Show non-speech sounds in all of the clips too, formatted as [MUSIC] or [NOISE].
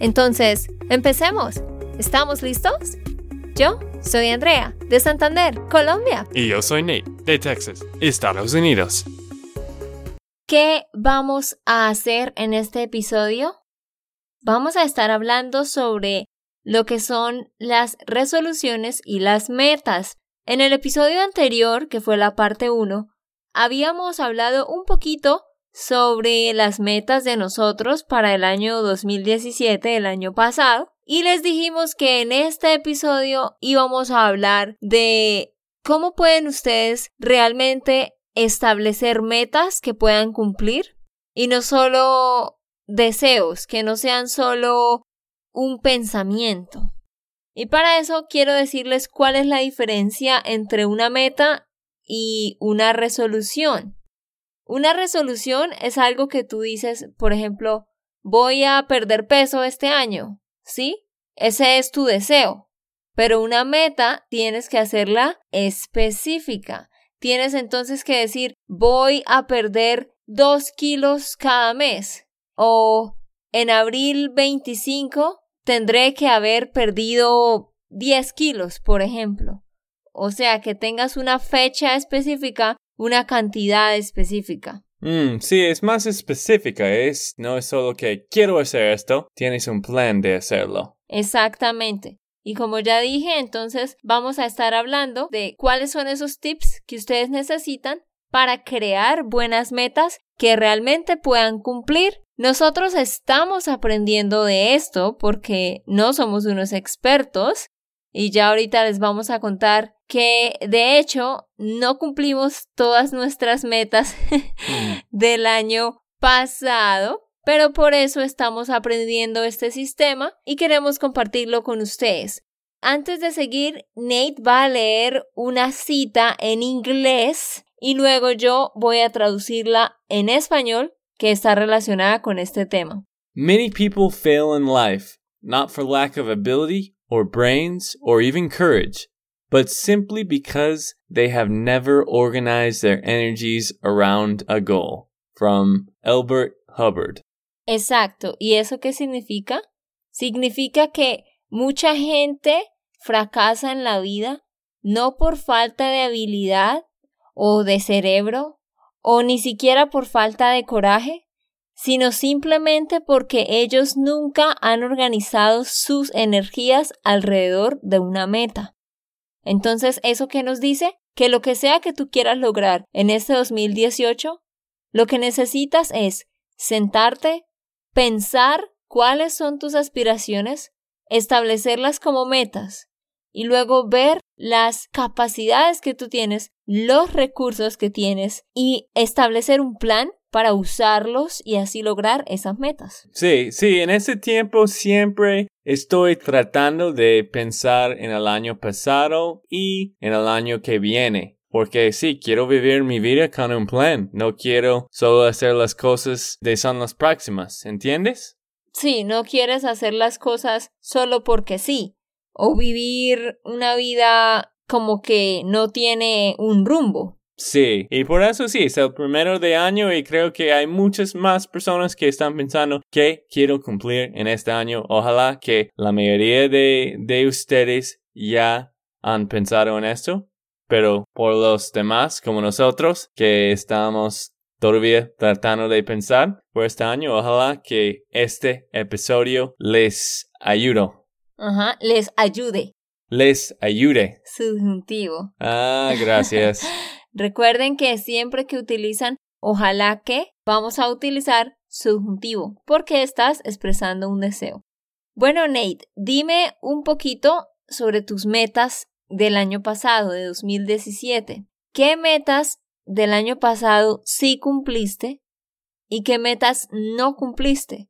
Entonces, empecemos. ¿Estamos listos? Yo soy Andrea, de Santander, Colombia. Y yo soy Nate, de Texas, Estados Unidos. ¿Qué vamos a hacer en este episodio? Vamos a estar hablando sobre lo que son las resoluciones y las metas. En el episodio anterior, que fue la parte 1, habíamos hablado un poquito sobre las metas de nosotros para el año 2017, el año pasado, y les dijimos que en este episodio íbamos a hablar de cómo pueden ustedes realmente establecer metas que puedan cumplir y no solo deseos, que no sean solo un pensamiento. Y para eso quiero decirles cuál es la diferencia entre una meta y una resolución. Una resolución es algo que tú dices, por ejemplo, voy a perder peso este año, ¿sí? Ese es tu deseo. Pero una meta tienes que hacerla específica. Tienes entonces que decir, voy a perder dos kilos cada mes. O en abril 25 tendré que haber perdido 10 kilos, por ejemplo. O sea, que tengas una fecha específica, una cantidad específica. Mm, sí, es más específica, es no es solo que quiero hacer esto, tienes un plan de hacerlo. Exactamente. Y como ya dije, entonces vamos a estar hablando de cuáles son esos tips que ustedes necesitan para crear buenas metas que realmente puedan cumplir. Nosotros estamos aprendiendo de esto porque no somos unos expertos y ya ahorita les vamos a contar que de hecho no cumplimos todas nuestras metas [LAUGHS] del año pasado, pero por eso estamos aprendiendo este sistema y queremos compartirlo con ustedes. Antes de seguir, Nate va a leer una cita en inglés y luego yo voy a traducirla en español que está relacionada con este tema. Many people fail in life, not for lack of ability or brains or even courage, but simply because they have never organized their energies around a goal. From Albert Hubbard. Exacto. ¿Y eso qué significa? Significa que mucha gente fracasa en la vida no por falta de habilidad o de cerebro, o ni siquiera por falta de coraje, sino simplemente porque ellos nunca han organizado sus energías alrededor de una meta. Entonces, ¿eso qué nos dice? Que lo que sea que tú quieras lograr en este 2018, lo que necesitas es sentarte, pensar cuáles son tus aspiraciones, establecerlas como metas y luego ver las capacidades que tú tienes, los recursos que tienes y establecer un plan para usarlos y así lograr esas metas. Sí, sí, en ese tiempo siempre estoy tratando de pensar en el año pasado y en el año que viene. Porque sí, quiero vivir mi vida con un plan. No quiero solo hacer las cosas de son las próximas. ¿Entiendes? Sí, no quieres hacer las cosas solo porque sí o vivir una vida como que no tiene un rumbo. Sí, y por eso sí, es el primero de año y creo que hay muchas más personas que están pensando que quiero cumplir en este año. Ojalá que la mayoría de, de ustedes ya han pensado en esto, pero por los demás, como nosotros, que estamos todavía tratando de pensar por este año, ojalá que este episodio les ayude Ajá, les ayude. Les ayude. Subjuntivo. Ah, gracias. [LAUGHS] Recuerden que siempre que utilizan ojalá que, vamos a utilizar subjuntivo, porque estás expresando un deseo. Bueno, Nate, dime un poquito sobre tus metas del año pasado, de 2017. ¿Qué metas del año pasado sí cumpliste y qué metas no cumpliste?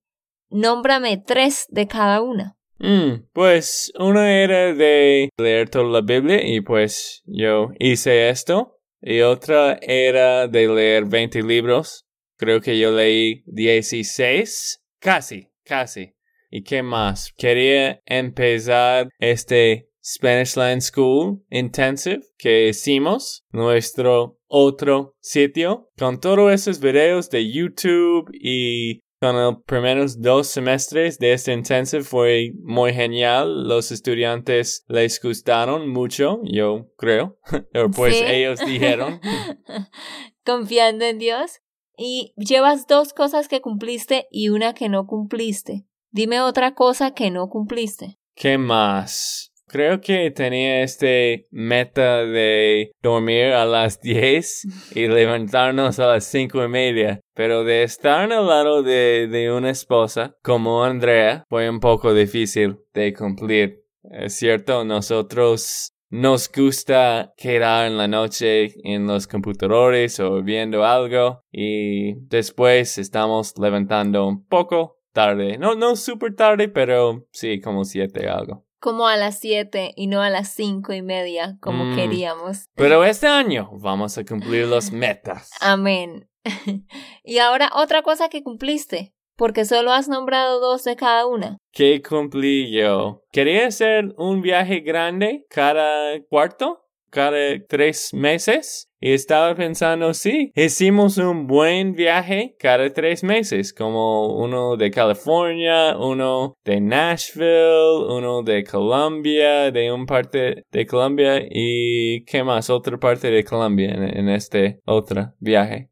nómbrame tres de cada una. Mm, pues una era de leer toda la Biblia y pues yo hice esto. Y otra era de leer 20 libros. Creo que yo leí 16. Casi, casi. ¿Y qué más? Quería empezar este Spanish Land School Intensive que hicimos, nuestro otro sitio, con todos esos videos de YouTube y con los primeros dos semestres de este intensive fue muy genial. Los estudiantes les gustaron mucho, yo creo. [LAUGHS] pues ellos dijeron. [LAUGHS] Confiando en Dios. Y llevas dos cosas que cumpliste y una que no cumpliste. Dime otra cosa que no cumpliste. ¿Qué más? Creo que tenía este meta de dormir a las 10 y [LAUGHS] levantarnos a las cinco y media. Pero de estar al lado de, de una esposa como Andrea fue un poco difícil de cumplir. Es cierto, nosotros nos gusta quedar en la noche en los computadores o viendo algo y después estamos levantando un poco tarde. No, no súper tarde, pero sí, como siete algo como a las 7 y no a las cinco y media como mm. queríamos. Pero este año vamos a cumplir las metas. [LAUGHS] Amén. [LAUGHS] y ahora otra cosa que cumpliste, porque solo has nombrado dos de cada una. ¿Qué cumplí yo? Quería hacer un viaje grande cada cuarto cada tres meses. Y estaba pensando, sí, hicimos un buen viaje cada tres meses, como uno de California, uno de Nashville, uno de Colombia, de un parte de Colombia y qué más, otra parte de Colombia en, este otro viaje.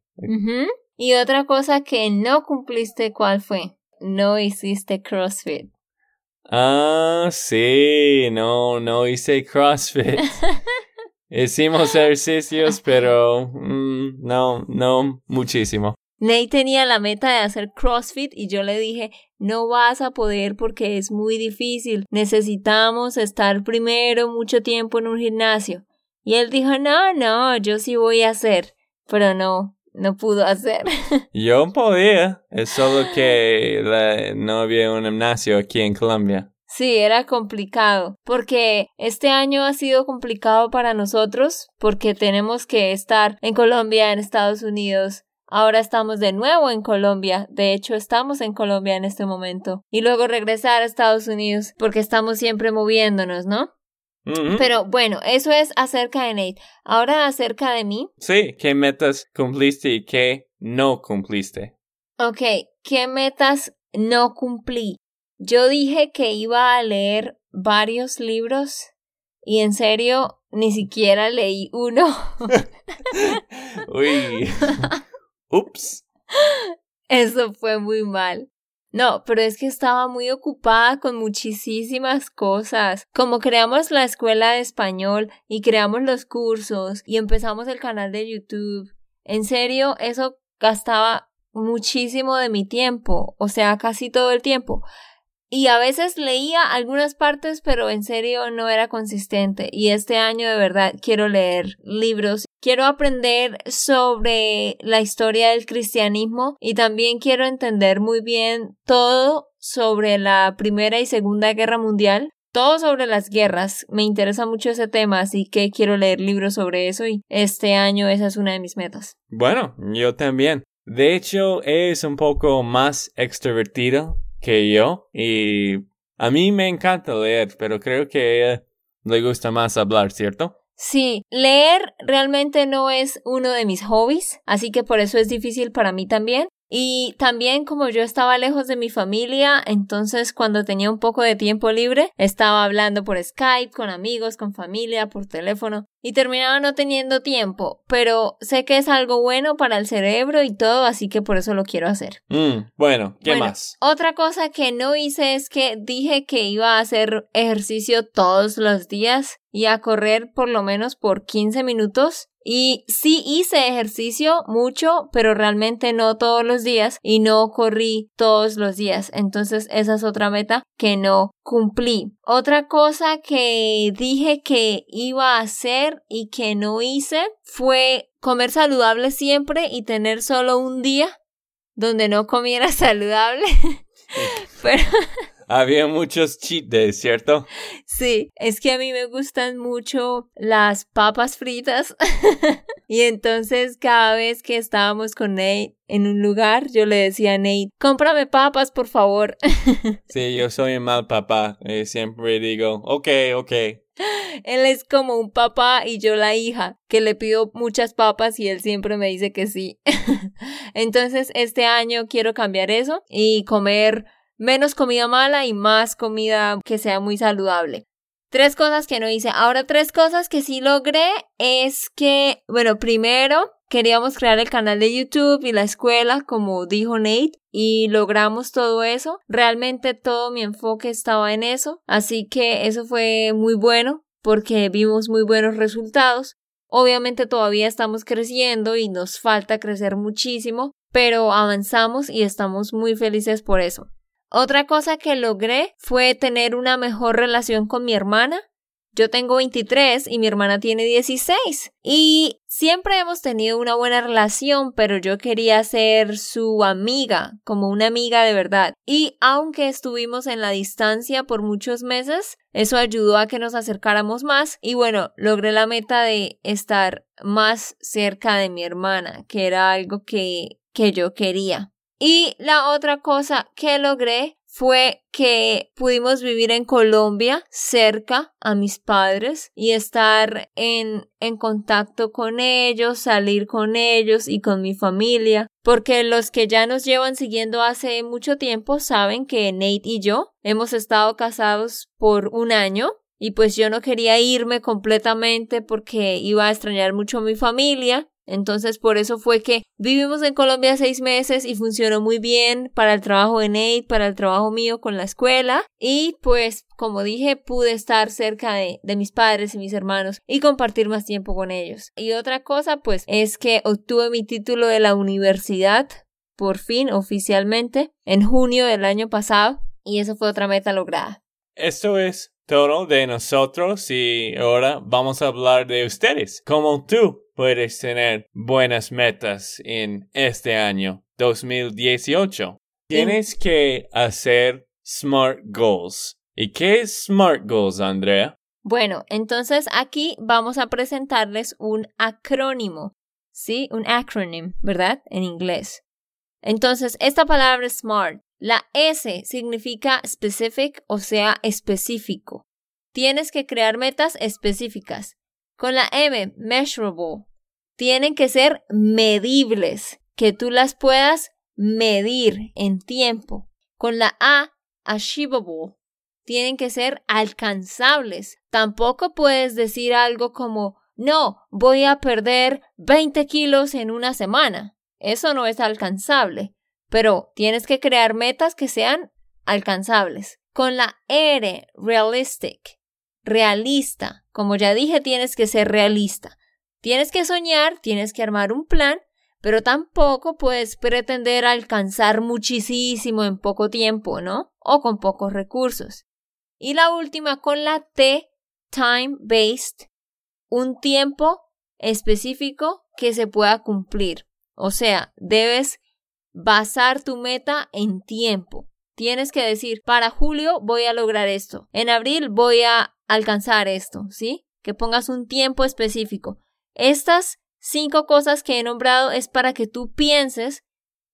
Y otra cosa que no cumpliste, ¿cuál fue? No hiciste CrossFit. Ah, sí, no, no hice CrossFit. [LAUGHS] Hicimos [LAUGHS] ejercicios, pero mm, no, no muchísimo. Nate tenía la meta de hacer CrossFit y yo le dije, no vas a poder porque es muy difícil. Necesitamos estar primero mucho tiempo en un gimnasio. Y él dijo, no, no, yo sí voy a hacer. Pero no, no pudo hacer. [LAUGHS] Yo podía, es solo que no había un gimnasio aquí en Colombia. Sí, era complicado, porque este año ha sido complicado para nosotros, porque tenemos que estar en Colombia, en Estados Unidos. Ahora estamos de nuevo en Colombia, de hecho estamos en Colombia en este momento, y luego regresar a Estados Unidos, porque estamos siempre moviéndonos, ¿no? Pero bueno, eso es acerca de Nate. Ahora acerca de mí. Sí, ¿qué metas cumpliste y qué no cumpliste? Ok, ¿qué metas no cumplí? Yo dije que iba a leer varios libros y en serio ni siquiera leí uno. [LAUGHS] Uy. [LAUGHS] Ups. Eso fue muy mal. No, pero es que estaba muy ocupada con muchísimas cosas. Como creamos la escuela de español y creamos los cursos y empezamos el canal de YouTube. En serio, eso gastaba muchísimo de mi tiempo, o sea, casi todo el tiempo y a veces leía algunas partes, pero en serio no era consistente. Y este año de verdad quiero leer libros, quiero aprender sobre la historia del cristianismo y también quiero entender muy bien todo sobre la Primera y Segunda Guerra Mundial. Todo sobre las guerras. Me interesa mucho ese tema, así que quiero leer libros sobre eso y este año esa es una de mis metas. Bueno, yo también. De hecho, es un poco más extrovertido que yo y a mí me encanta leer, pero creo que a ella le gusta más hablar, ¿cierto? Sí, leer realmente no es uno de mis hobbies, así que por eso es difícil para mí también. Y también como yo estaba lejos de mi familia, entonces cuando tenía un poco de tiempo libre, estaba hablando por Skype, con amigos, con familia, por teléfono, y terminaba no teniendo tiempo, pero sé que es algo bueno para el cerebro y todo, así que por eso lo quiero hacer. Mm, bueno, ¿qué más? Otra cosa que no hice es que dije que iba a hacer ejercicio todos los días y a correr por lo menos por 15 minutos y sí hice ejercicio mucho, pero realmente no todos los días y no corrí todos los días. Entonces esa es otra meta que no cumplí. Otra cosa que dije que iba a hacer y que no hice fue comer saludable siempre y tener solo un día donde no comiera [LAUGHS] saludable. Pero Había muchos cheat days, ¿cierto? Sí, es que a mí me gustan mucho las papas fritas. [LAUGHS] y entonces cada vez que estábamos con Nate en un lugar, yo le decía a Nate, cómprame papas, por favor. [LAUGHS] Sí, yo soy un mal papá. eh, siempre digo, ok, ok. él es como un papá y yo la hija, que le pido muchas papas y él siempre me dice que sí. [LAUGHS] entonces este año quiero cambiar eso y comer menos comida mala y más comida que sea muy saludable. Tres cosas que no hice. Ahora, tres cosas que sí logré es que, bueno, primero queríamos crear el canal de YouTube y la escuela, como dijo Nate, y logramos todo eso. Realmente todo mi enfoque estaba en eso, así que eso fue muy bueno porque vimos muy buenos resultados. Obviamente todavía estamos creciendo y nos falta crecer muchísimo, pero avanzamos y estamos muy felices por eso. Otra cosa que logré fue tener una mejor relación con mi hermana. Yo tengo 23 y mi hermana tiene 16. Y siempre hemos tenido una buena relación, pero yo quería ser su amiga, como una amiga de verdad. Y aunque estuvimos en la distancia por muchos meses, eso ayudó a que nos acercáramos más. Y bueno, logré la meta de estar más cerca de mi hermana, que era algo que, que yo quería. Y la otra cosa que logré fue que pudimos vivir en Colombia cerca a mis padres y estar en, en contacto con ellos, salir con ellos y con mi familia, porque los que ya nos llevan siguiendo hace mucho tiempo saben que Nate y yo hemos estado casados por un año y pues yo no quería irme completamente porque iba a extrañar mucho a mi familia entonces, por eso fue que vivimos en Colombia seis meses y funcionó muy bien para el trabajo de Nate, para el trabajo mío con la escuela. Y pues, como dije, pude estar cerca de, de mis padres y mis hermanos y compartir más tiempo con ellos. Y otra cosa, pues, es que obtuve mi título de la universidad, por fin, oficialmente, en junio del año pasado. Y eso fue otra meta lograda. Esto es todo de nosotros y ahora vamos a hablar de ustedes. Como tú puedes tener buenas metas en este año 2018. Tienes que hacer SMART goals. ¿Y qué es SMART goals, Andrea? Bueno, entonces aquí vamos a presentarles un acrónimo. Sí, un acronym, ¿verdad? En inglés. Entonces, esta palabra SMART la S significa specific, o sea, específico. Tienes que crear metas específicas. Con la M, measurable, tienen que ser medibles, que tú las puedas medir en tiempo. Con la A, achievable, tienen que ser alcanzables. Tampoco puedes decir algo como, no, voy a perder 20 kilos en una semana. Eso no es alcanzable pero tienes que crear metas que sean alcanzables. Con la R, realistic, realista. Como ya dije, tienes que ser realista. Tienes que soñar, tienes que armar un plan, pero tampoco puedes pretender alcanzar muchísimo en poco tiempo, ¿no? O con pocos recursos. Y la última con la T, time-based, un tiempo específico que se pueda cumplir. O sea, debes basar tu meta en tiempo. Tienes que decir, para julio voy a lograr esto, en abril voy a alcanzar esto, ¿sí? Que pongas un tiempo específico. Estas cinco cosas que he nombrado es para que tú pienses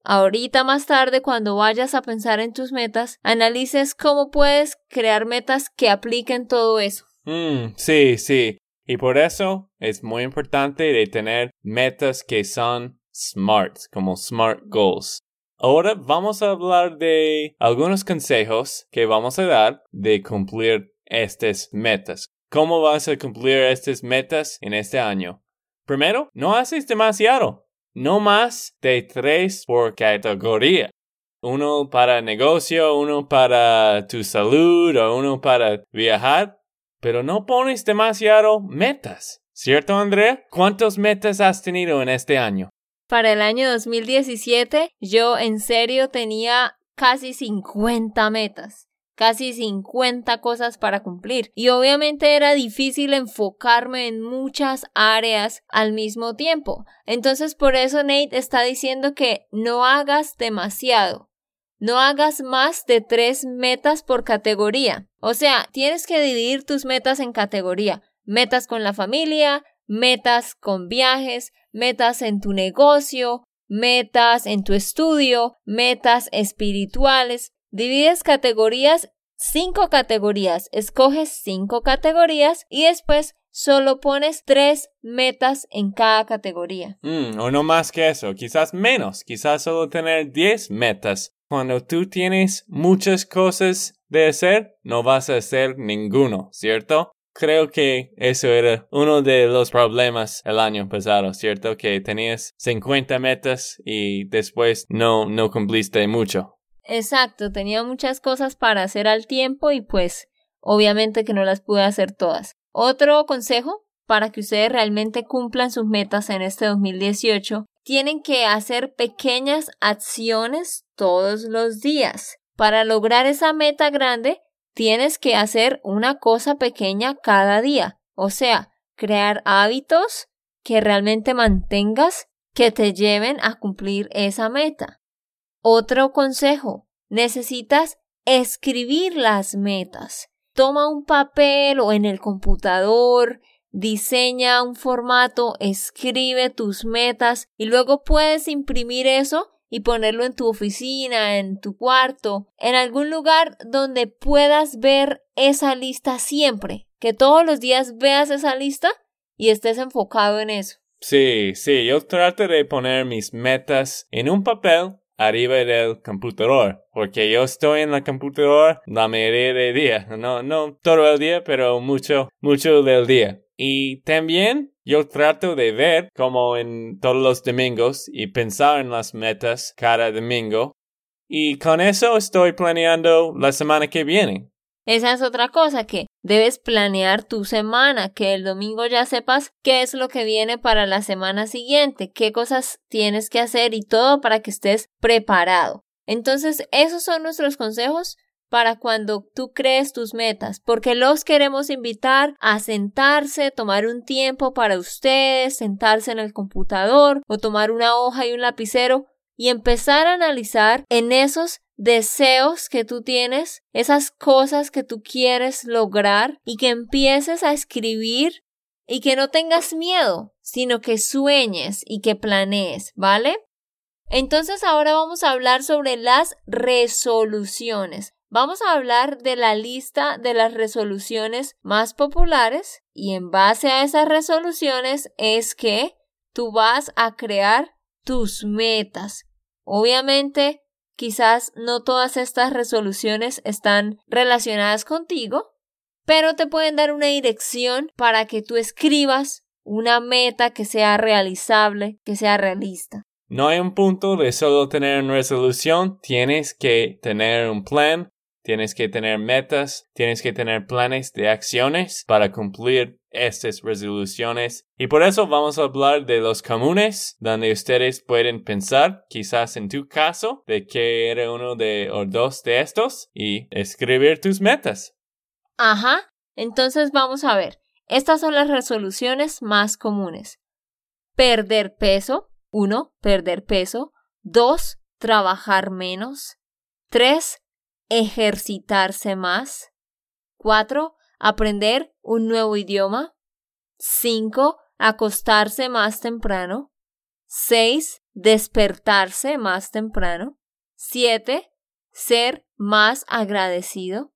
ahorita más tarde cuando vayas a pensar en tus metas, analices cómo puedes crear metas que apliquen todo eso. Mm, sí, sí. Y por eso es muy importante tener metas que son SMART, como SMART Goals. Ahora vamos a hablar de algunos consejos que vamos a dar de cumplir estas metas. ¿Cómo vas a cumplir estas metas en este año? Primero, no haces demasiado. No más de tres por categoría. Uno para negocio, uno para tu salud o uno para viajar. Pero no pones demasiado metas. ¿Cierto, Andrea? ¿Cuántas metas has tenido en este año? Para el año 2017 yo en serio tenía casi 50 metas, casi 50 cosas para cumplir y obviamente era difícil enfocarme en muchas áreas al mismo tiempo. Entonces por eso Nate está diciendo que no hagas demasiado. no hagas más de tres metas por categoría. O sea, tienes que dividir tus metas en categoría. Metas con la familia, metas con viajes, metas en tu negocio, metas en tu estudio, metas espirituales. Divides categorías, cinco categorías, escoges cinco categorías y después solo pones tres metas en cada categoría. Mm, o no más que eso, quizás menos, quizás solo tener diez metas. Cuando tú tienes muchas cosas de hacer, no vas a hacer ninguno, ¿cierto? Creo que eso era uno de los problemas el año pasado, ¿cierto? Que tenías 50 metas y después no, no cumpliste mucho. Exacto, tenía muchas cosas para hacer al tiempo y pues obviamente que no las pude hacer todas. Otro consejo para que ustedes realmente cumplan sus metas en este 2018, tienen que hacer pequeñas acciones todos los días. Para lograr esa meta grande, tienes que hacer una cosa pequeña cada día. O sea, crear hábitos que realmente mantengas que te lleven a cumplir esa meta. Otro consejo, necesitas escribir las metas. Toma un papel o en el computador, diseña un formato, escribe tus metas y luego puedes imprimir eso y ponerlo en tu oficina, en tu cuarto, en algún lugar donde puedas ver esa lista siempre, que todos los días veas esa lista y estés enfocado en eso. Sí, sí, yo trato de poner mis metas en un papel arriba del computador, porque yo estoy en la computadora la mayoría del día, no, no todo el día, pero mucho, mucho del día. Y también yo trato de ver como en todos los domingos y pensar en las metas cada domingo. Y con eso estoy planeando la semana que viene. Esa es otra cosa que debes planear tu semana, que el domingo ya sepas qué es lo que viene para la semana siguiente, qué cosas tienes que hacer y todo para que estés preparado. Entonces, esos son nuestros consejos para cuando tú crees tus metas, porque los queremos invitar a sentarse, tomar un tiempo para ustedes, sentarse en el computador o tomar una hoja y un lapicero y empezar a analizar en esos deseos que tú tienes, esas cosas que tú quieres lograr y que empieces a escribir y que no tengas miedo, sino que sueñes y que planees, ¿vale? Entonces ahora vamos a hablar sobre las resoluciones. Vamos a hablar de la lista de las resoluciones más populares y en base a esas resoluciones es que tú vas a crear tus metas. Obviamente, quizás no todas estas resoluciones están relacionadas contigo, pero te pueden dar una dirección para que tú escribas una meta que sea realizable, que sea realista. No hay un punto de solo tener una resolución, tienes que tener un plan Tienes que tener metas, tienes que tener planes de acciones para cumplir estas resoluciones. Y por eso vamos a hablar de los comunes, donde ustedes pueden pensar, quizás en tu caso, de que era uno de o dos de estos y escribir tus metas. Ajá. Entonces vamos a ver. Estas son las resoluciones más comunes. Perder peso. Uno, perder peso. Dos, trabajar menos. Tres, ejercitarse más. 4. Aprender un nuevo idioma. 5. Acostarse más temprano. 6. Despertarse más temprano. 7. Ser más agradecido.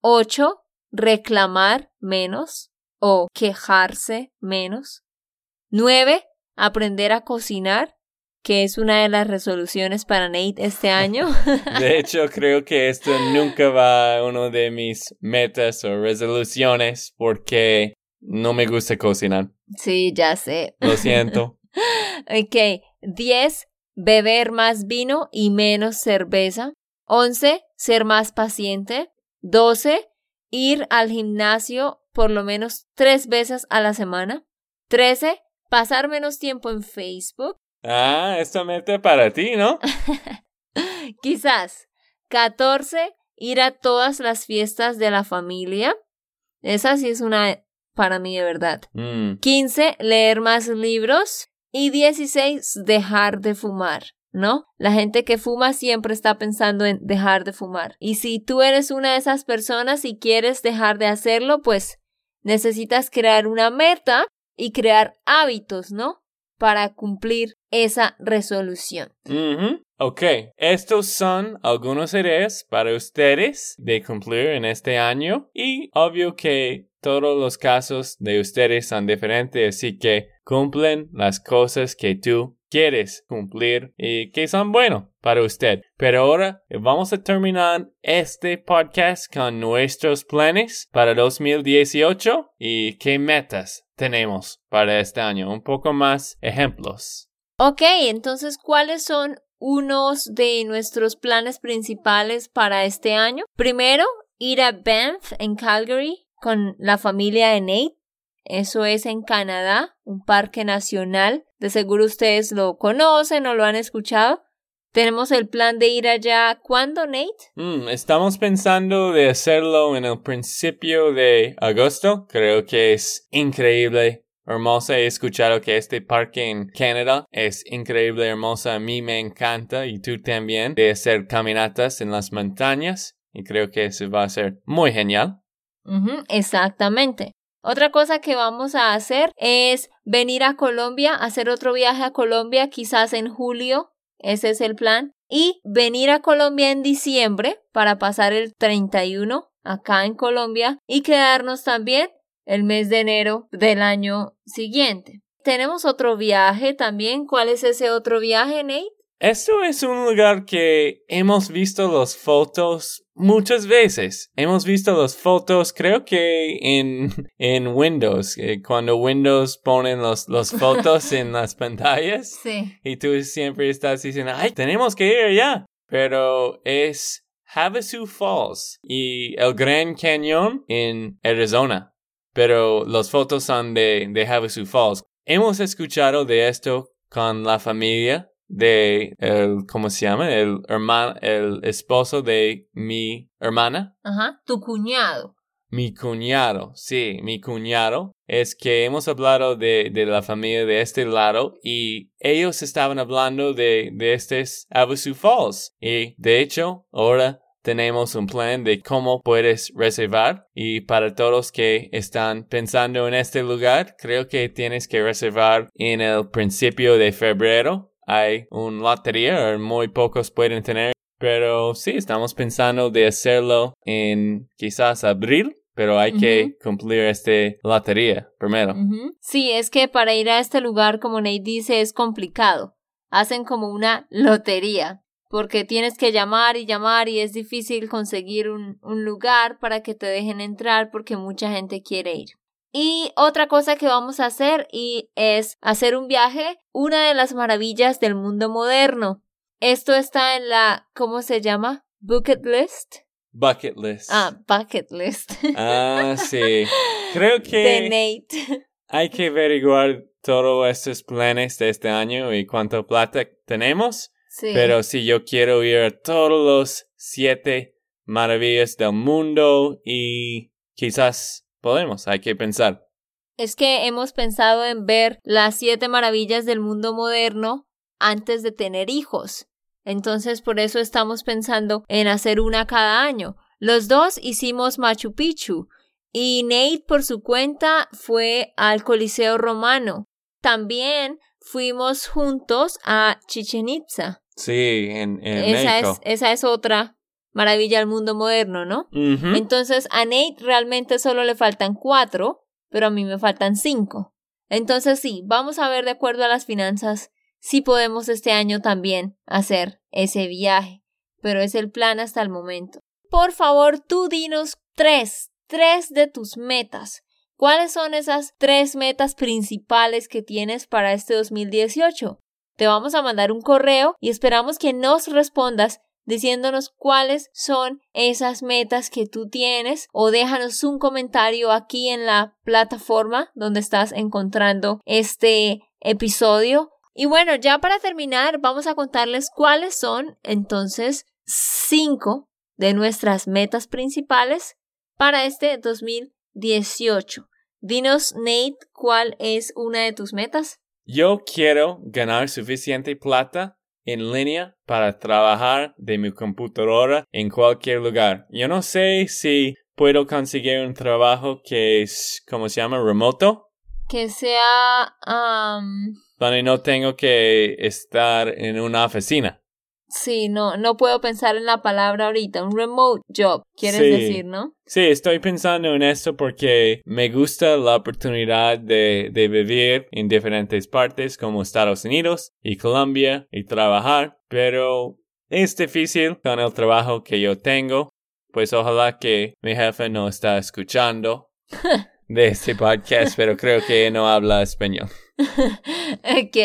8. Reclamar menos o quejarse menos. 9. Aprender a cocinar que es una de las resoluciones para Nate este año. [LAUGHS] [LAUGHS] de hecho, creo que esto nunca va a uno de mis metas o resoluciones porque no me gusta cocinar. Sí, ya sé. Lo siento. [LAUGHS] ok, 10. Beber más vino y menos cerveza. 11. Ser más paciente. 12. Ir al gimnasio por lo menos tres veces a la semana. 13. Pasar menos tiempo en Facebook. Ah, esto mete para ti, ¿no? [LAUGHS] Quizás. 14. Ir a todas las fiestas de la familia. Esa sí es una para mí de verdad. 15. Mm. Leer más libros. Y 16. Dejar de fumar. ¿no? La gente que fuma siempre está pensando en dejar de fumar. Y si tú eres una de esas personas y quieres dejar de hacerlo, pues necesitas crear una meta y crear hábitos, ¿no? Para cumplir esa resolución. Ok, estos son algunos ideas para ustedes de cumplir en este año y obvio que todos los casos de ustedes son diferentes, así que cumplen las cosas que tú quieres cumplir y que son buenos para usted. Pero ahora vamos a terminar este podcast con nuestros planes para 2018 y qué metas tenemos para este año. Un poco más ejemplos. Ok, entonces, ¿cuáles son unos de nuestros planes principales para este año? Primero, ir a Banff en Calgary con la familia de Nate. Eso es en Canadá, un parque nacional. De seguro ustedes lo conocen o lo han escuchado. Tenemos el plan de ir allá. ¿Cuándo, Nate? Mm, estamos pensando de hacerlo en el principio de agosto. Creo que es increíble. Hermosa, he escuchado que este parque en Canadá es increíble, hermosa. A mí me encanta y tú también de hacer caminatas en las montañas. Y creo que eso va a ser muy genial exactamente. Otra cosa que vamos a hacer es venir a Colombia, hacer otro viaje a Colombia, quizás en julio, ese es el plan, y venir a Colombia en diciembre para pasar el 31 acá en Colombia y quedarnos también el mes de enero del año siguiente. Tenemos otro viaje también. ¿Cuál es ese otro viaje, Nate? Esto es un lugar que hemos visto las fotos muchas veces. Hemos visto las fotos, creo que en, [LAUGHS] en Windows, eh, cuando Windows ponen los, los [LAUGHS] fotos en las pantallas. Sí. Y tú siempre estás diciendo, ay, tenemos que ir allá. Pero es Havasu Falls y el Gran Cañón en Arizona. Pero las fotos son de, de Havasu Falls. Hemos escuchado de esto con la familia de el, ¿cómo se llama? El hermano, el esposo de mi hermana. Ajá, tu cuñado. Mi cuñado, sí, mi cuñado. Es que hemos hablado de, de la familia de este lado y ellos estaban hablando de, de estos Havasu Falls. Y de hecho, ahora tenemos un plan de cómo puedes reservar. Y para todos que están pensando en este lugar, creo que tienes que reservar en el principio de febrero. Hay un lotería, muy pocos pueden tener, pero sí, estamos pensando de hacerlo en quizás abril, pero hay que cumplir este lotería primero. Sí, es que para ir a este lugar, como Nate dice, es complicado. Hacen como una lotería, porque tienes que llamar y llamar y es difícil conseguir un, un lugar para que te dejen entrar porque mucha gente quiere ir. Y otra cosa que vamos a hacer y es hacer un viaje, una de las maravillas del mundo moderno. Esto está en la, ¿cómo se llama? Bucket list. Bucket list. Ah, bucket list. [LAUGHS] Ah, sí. Creo que de Nate. hay que averiguar todos estos planes de este año y cuánto plata tenemos. Sí. Pero si yo quiero ir a todos los siete maravillas del mundo y quizás Podemos, hay que pensar. Es que hemos pensado en ver las siete maravillas del mundo moderno antes de tener hijos. Entonces por eso estamos pensando en hacer una cada año. Los dos hicimos Machu Picchu y Nate por su cuenta fue al Coliseo Romano. También fuimos juntos a Chichen Itza. Sí, en, esa México. Es, esa es otra maravilla del mundo moderno, ¿no? Entonces a Nate realmente solo le faltan cuatro, pero a mí me faltan cinco. Entonces sí, vamos a ver de acuerdo a las finanzas si podemos este año también hacer ese viaje, pero es el plan hasta el momento. Por favor, tú dinos tres, tres de tus metas. ¿Cuáles son esas tres metas principales que tienes para este 2018? Te vamos a mandar un correo y esperamos que nos respondas diciéndonos cuáles son esas metas que tú tienes o déjanos un comentario aquí en la plataforma donde estás encontrando este episodio. Y bueno, ya para terminar, vamos a contarles cuáles son entonces cinco de nuestras metas principales para este 2018. Dinos, Nate, ¿cuál es una de tus metas? Yo quiero ganar suficiente plata en línea para trabajar de mi computadora en cualquier lugar. Yo no sé si puedo conseguir un trabajo que es, ¿cómo se llama? Remoto. Que sea... Um... Donde no tengo que estar en una oficina. Sí, no, no puedo pensar en la palabra ahorita. Un remote job, quieres decir, ¿no? Sí, estoy pensando en esto porque me gusta la oportunidad de, de vivir en diferentes partes como Estados Unidos y Colombia y trabajar, pero es difícil con el trabajo que yo tengo. Pues ojalá que mi jefe no está escuchando [LAUGHS] de este podcast, pero creo que no habla español. [LAUGHS] ok.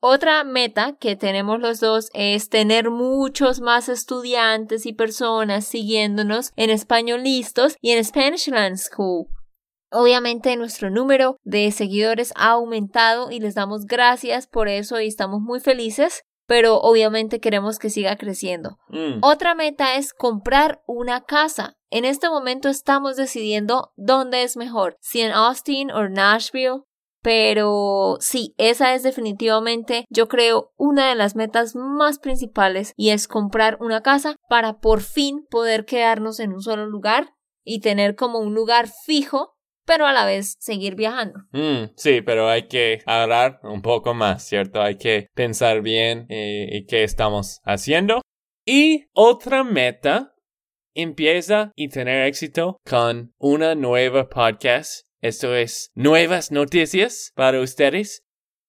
Otra meta que tenemos los dos es tener muchos más estudiantes y personas siguiéndonos en español listos y en Spanishland School. Obviamente nuestro número de seguidores ha aumentado y les damos gracias por eso y estamos muy felices, pero obviamente queremos que siga creciendo. Mm. Otra meta es comprar una casa. En este momento estamos decidiendo dónde es mejor, si en Austin o Nashville. Pero sí, esa es definitivamente, yo creo, una de las metas más principales y es comprar una casa para por fin poder quedarnos en un solo lugar y tener como un lugar fijo pero a la vez seguir viajando. Mm, sí, pero hay que hablar un poco más, ¿cierto? Hay que pensar bien eh, qué estamos haciendo. Y otra meta empieza y tener éxito con una nueva podcast esto es nuevas noticias para ustedes.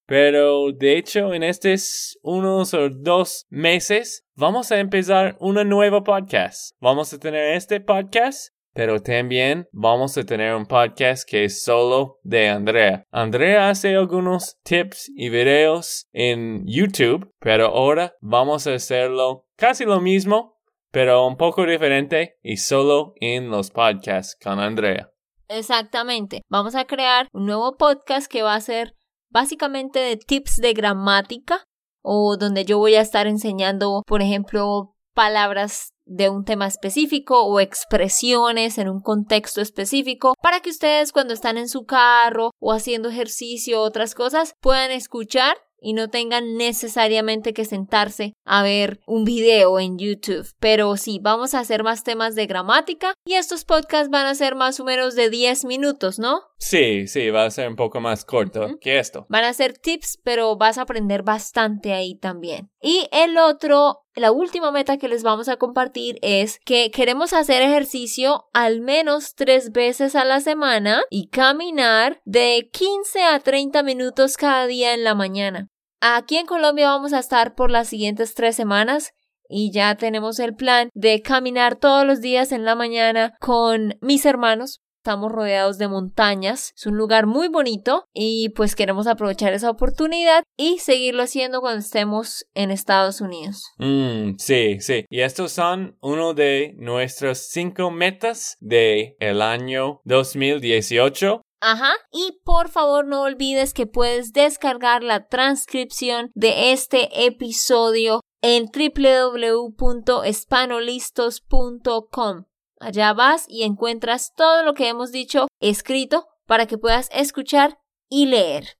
Pero de hecho, en estos unos o dos meses vamos a empezar una nueva podcast. Vamos a tener este podcast, pero también vamos a tener un podcast que es solo de Andrea. Andrea hace algunos tips y videos en YouTube, pero ahora vamos a hacerlo casi lo mismo, pero un poco diferente y solo en los podcasts con Andrea. Exactamente. Vamos a crear un nuevo podcast que va a ser básicamente de tips de gramática o donde yo voy a estar enseñando, por ejemplo, palabras de un tema específico o expresiones en un contexto específico para que ustedes cuando están en su carro o haciendo ejercicio o otras cosas puedan escuchar y no tengan necesariamente que sentarse a ver un video en YouTube. Pero sí, vamos a hacer más temas de gramática y estos podcasts van a ser más o menos de 10 minutos, ¿no? Sí, sí, va a ser un poco más corto que esto. Van a ser tips, pero vas a aprender bastante ahí también. Y el otro, la última meta que les vamos a compartir es que queremos hacer ejercicio al menos tres veces a la semana y caminar de 15 a 30 minutos cada día en la mañana. Aquí en Colombia vamos a estar por las siguientes tres semanas y ya tenemos el plan de caminar todos los días en la mañana con mis hermanos estamos rodeados de montañas, es un lugar muy bonito y pues queremos aprovechar esa oportunidad y seguirlo haciendo cuando estemos en Estados Unidos. Mm, sí, sí. Y estos son uno de nuestras cinco metas de el año 2018. Ajá. Y por favor no olvides que puedes descargar la transcripción de este episodio en www.espanolistos.com. Allá vas y encuentras todo lo que hemos dicho escrito para que puedas escuchar y leer.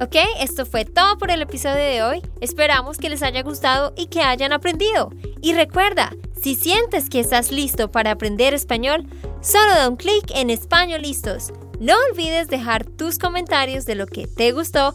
Ok, esto fue todo por el episodio de hoy. Esperamos que les haya gustado y que hayan aprendido. Y recuerda, si sientes que estás listo para aprender español, solo da un clic en Español Listos. No olvides dejar tus comentarios de lo que te gustó